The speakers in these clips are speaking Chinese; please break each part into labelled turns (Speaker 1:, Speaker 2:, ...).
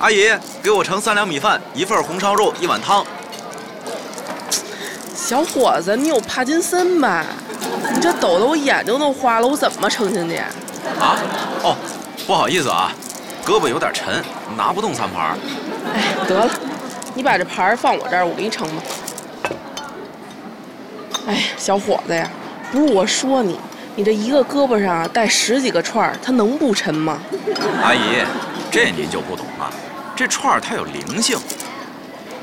Speaker 1: 阿姨，给我盛三两米饭，一份红烧肉，一碗汤。
Speaker 2: 小伙子，你有帕金森吧？你这抖得我眼睛都花了，我怎么盛进去？
Speaker 1: 啊？哦，不好意思啊，胳膊有点沉，拿不动餐盘。
Speaker 2: 哎，得了，你把这盘放我这儿，我给你盛吧。哎，小伙子呀，不是我说你，你这一个胳膊上带十几个串儿，它能不沉吗？
Speaker 1: 阿姨，这您就不懂了，这串儿它有灵性。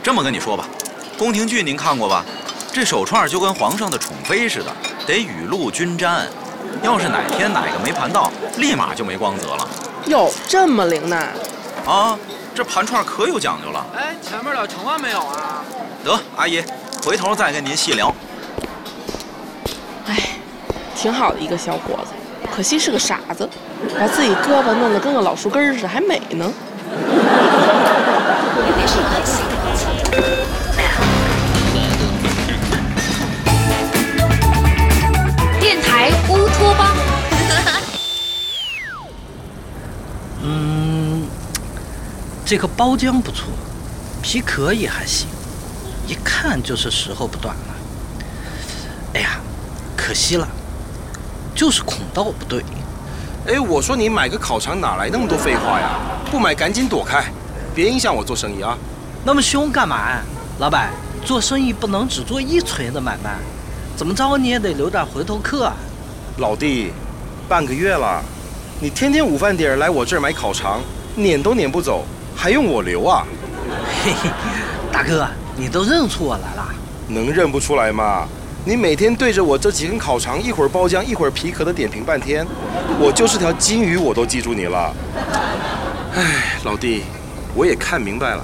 Speaker 1: 这么跟你说吧，宫廷剧您看过吧？这手串就跟皇上的宠妃似的，得雨露均沾。要是哪天哪个没盘到，立马就没光泽了。
Speaker 2: 哟，这么灵呢？
Speaker 1: 啊，这盘串可有讲究了。
Speaker 3: 哎，前面的盛完没有啊？
Speaker 1: 得，阿姨，回头再跟您细聊。
Speaker 2: 哎，挺好的一个小伙子，可惜是个傻子，把自己胳膊弄得跟个老树根似的，还美呢。
Speaker 4: 这个包浆不错，皮壳也还行，一看就是时候不短了。哎呀，可惜了，就是孔道不对。
Speaker 5: 哎，我说你买个烤肠哪来那么多废话呀？不买赶紧躲开，别影响我做生意啊！
Speaker 4: 那么凶干嘛呀？老板，做生意不能只做一锤子买卖，怎么着你也得留点回头客啊。
Speaker 5: 老弟，半个月了，你天天午饭点儿来我这儿买烤肠，撵都撵不走，还用我留啊？
Speaker 4: 嘿嘿，大哥，你都认出我来了？
Speaker 5: 能认不出来吗？你每天对着我这几根烤肠，一会儿包浆，一会儿皮壳的点评半天，我就是条金鱼，我都记住你了。哎，老弟，我也看明白了，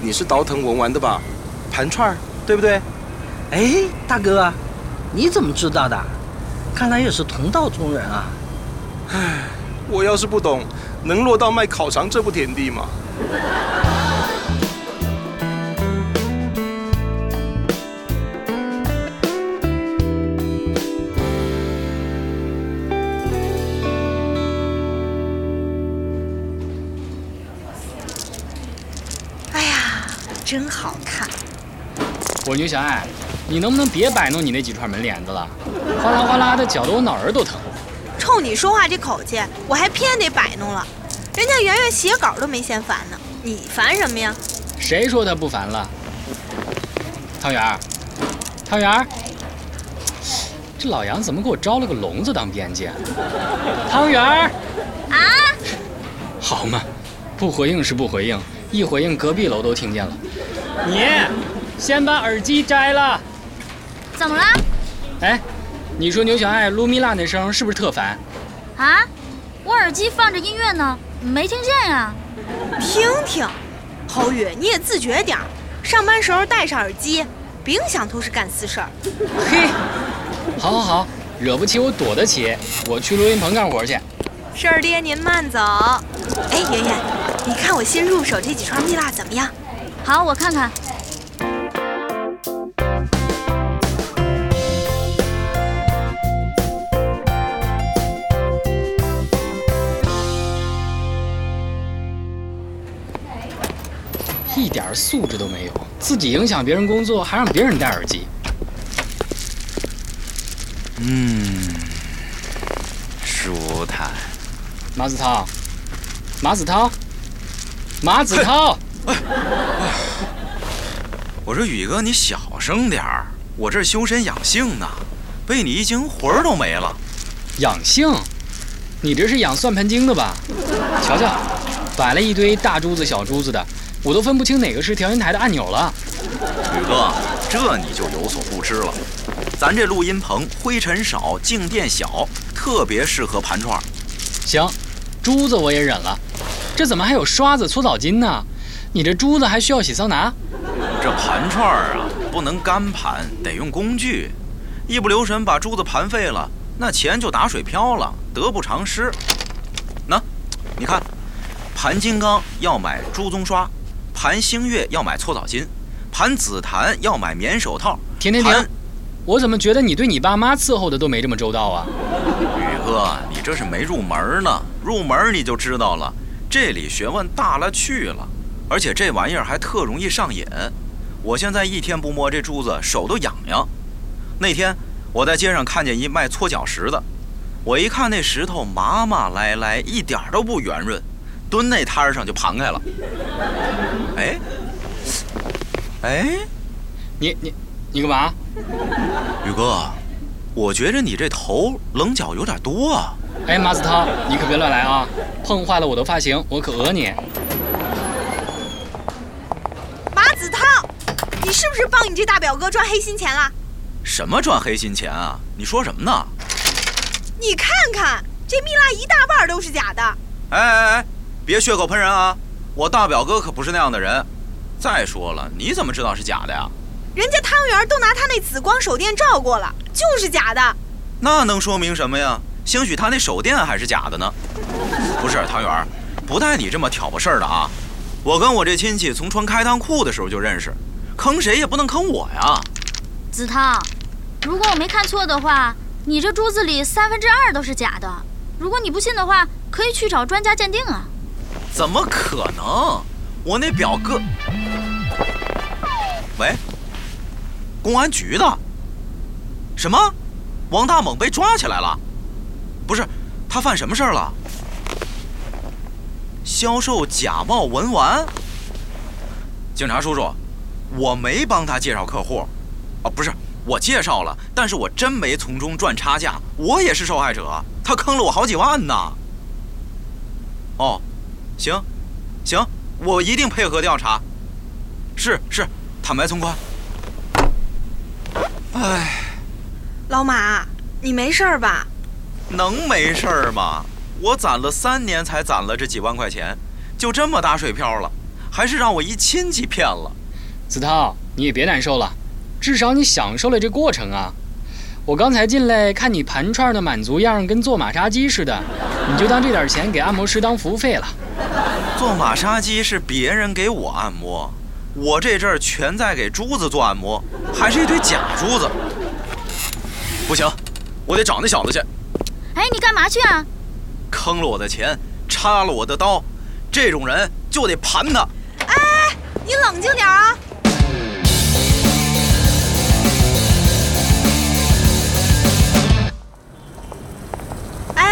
Speaker 5: 你是倒腾文玩的吧？盘串儿，对不对？
Speaker 4: 哎，大哥，你怎么知道的？看来也是同道中人啊。
Speaker 5: 唉，我要是不懂，能落到卖烤肠这步田地吗？
Speaker 6: 哎呀，真好看！
Speaker 3: 我说牛小爱，你能不能别摆弄你那几串门帘子了？哗啦哗啦的，搅得我脑仁都疼。
Speaker 7: 冲你说话这口气，我还偏得摆弄了。人家圆圆写稿都没嫌烦呢，你烦什么呀？
Speaker 3: 谁说他不烦了？汤圆儿，汤圆儿，这老杨怎么给我招了个聋子当编辑啊？汤圆儿，
Speaker 7: 啊？
Speaker 3: 好嘛，不回应是不回应，一回应隔壁楼都听见了。你先把耳机摘了。
Speaker 8: 怎么了？
Speaker 3: 哎，你说牛小爱撸米拉那声是不是特烦？
Speaker 8: 啊？我耳机放着音乐呢，没听见呀。
Speaker 7: 听听，侯宇，你也自觉点儿，上班时候戴上耳机，别影响同事干私事儿。
Speaker 3: 嘿，好好好，惹不起我躲得起，我去录音棚干活去。
Speaker 7: 事儿爹您慢走。哎，爷爷，你看我新入手这几串蜜蜡怎么样？
Speaker 8: 好，我看看。
Speaker 3: 点素质都没有，自己影响别人工作，还让别人戴耳机。
Speaker 1: 嗯，舒坦。
Speaker 3: 马子涛，马子涛，马子涛！
Speaker 1: 我说宇哥，你小声点儿，我这修身养性呢，被你一惊，魂儿都没了。
Speaker 3: 养性？你这是养算盘精的吧？瞧瞧，摆了一堆大珠子、小珠子的，我都分不清哪个是调音台的按钮了。
Speaker 1: 宇哥，这你就有所不知了，咱这录音棚灰尘少，静电小，特别适合盘串。
Speaker 3: 行，珠子我也忍了，这怎么还有刷子、搓澡巾呢？你这珠子还需要洗桑拿？
Speaker 1: 这盘串儿啊，不能干盘，得用工具，一不留神把珠子盘废了，那钱就打水漂了，得不偿失。那，你看，盘金刚要买珠棕刷，盘星月要买搓澡巾，盘紫檀要买棉手套。
Speaker 3: 停停停！我怎么觉得你对你爸妈伺候的都没这么周到啊？
Speaker 1: 宇哥，你这是没入门呢，入门你就知道了，这里学问大了去了。而且这玩意儿还特容易上瘾。我现在一天不摸这珠子，手都痒痒。那天我在街上看见一卖搓脚石的，我一看那石头麻麻赖赖，一点都不圆润，蹲那摊儿上就盘开了。哎，哎，
Speaker 3: 你你你干嘛？
Speaker 1: 宇哥，我觉着你这头棱角有点多啊。
Speaker 3: 哎，马子涛，你可别乱来啊！碰坏了我的发型，我可讹你。
Speaker 7: 马子涛，你是不是帮你这大表哥赚黑心钱了？
Speaker 1: 什么赚黑心钱啊？你说什么呢？
Speaker 7: 你看看这蜜蜡一大半都是假的。
Speaker 1: 哎哎哎，别血口喷人啊！我大表哥可不是那样的人。再说了，你怎么知道是假的呀？
Speaker 7: 人家汤圆都拿他那紫光手电照过了，就是假的。
Speaker 1: 那能说明什么呀？兴许他那手电还是假的呢。不是汤圆，不带你这么挑拨事儿的啊！我跟我这亲戚从穿开裆裤的时候就认识，坑谁也不能坑我呀。
Speaker 8: 子汤，如果我没看错的话，你这珠子里三分之二都是假的。如果你不信的话，可以去找专家鉴定啊。
Speaker 1: 怎么可能？我那表哥……喂，公安局的？什么？王大猛被抓起来了？不是，他犯什么事儿了？销售假冒文玩？警察叔叔，我没帮他介绍客户。哦，不是，我介绍了，但是我真没从中赚差价，我也是受害者。他坑了我好几万呢。哦，行，行，我一定配合调查。是是，坦白从宽。哎，
Speaker 7: 老马，你没事儿吧？
Speaker 1: 能没事儿吗？我攒了三年才攒了这几万块钱，就这么打水漂了，还是让我一亲戚骗了。
Speaker 3: 子涛，你也别难受了，至少你享受了这过程啊。我刚才进来看你盘串的满足样，跟做马杀鸡似的，你就当这点钱给按摩师当服务费了。
Speaker 1: 做马杀鸡是别人给我按摩，我这阵儿全在给珠子做按摩，还是一堆假珠子。不行，我得找那小子去。
Speaker 8: 哎，你干嘛去啊？
Speaker 1: 坑了我的钱，插了我的刀，这种人就得盘他。
Speaker 7: 哎，你冷静点啊！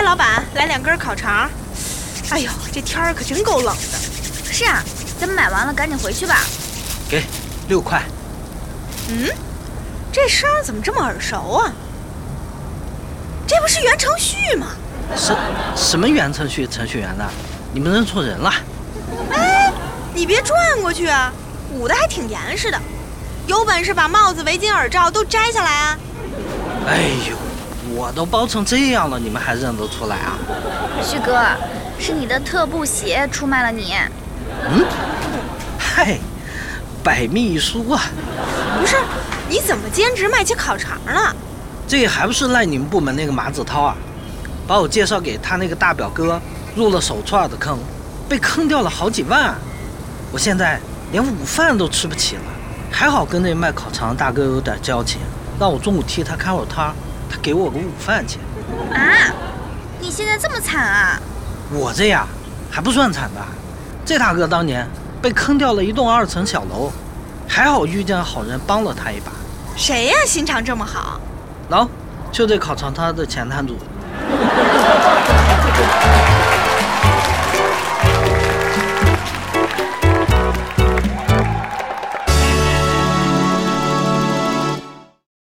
Speaker 7: 老板，来两根烤肠。哎呦，这天儿可真够冷的。
Speaker 8: 是啊，咱们买完了赶紧回去吧。
Speaker 4: 给，六块。
Speaker 7: 嗯，这声儿怎么这么耳熟啊？这不是袁承旭吗？
Speaker 4: 什什么袁承旭程序员呢？你们认错人了。
Speaker 7: 哎，你别转过去啊，捂得还挺严实的。有本事把帽子、围巾、耳罩都摘下来啊！
Speaker 4: 哎呦，我都包成这样了，你们还认得出来啊？
Speaker 8: 旭哥，是你的特步鞋出卖了你。
Speaker 4: 嗯？嗨，百密一疏啊。
Speaker 7: 不是，你怎么兼职卖起烤肠了？
Speaker 4: 这还不是赖你们部门那个马子涛啊，把我介绍给他那个大表哥，入了手串的坑，被坑掉了好几万。我现在连午饭都吃不起了，还好跟那卖烤肠的大哥有点交情，让我中午替他看会儿摊，他给我个午饭钱。
Speaker 8: 啊，你现在这么惨啊？
Speaker 4: 我这样还不算惨吧？这大哥当年被坑掉了一栋二层小楼，还好遇见好人帮了他一把。
Speaker 7: 谁呀？心肠这么好？
Speaker 4: 喏，就这考察他的前摊主。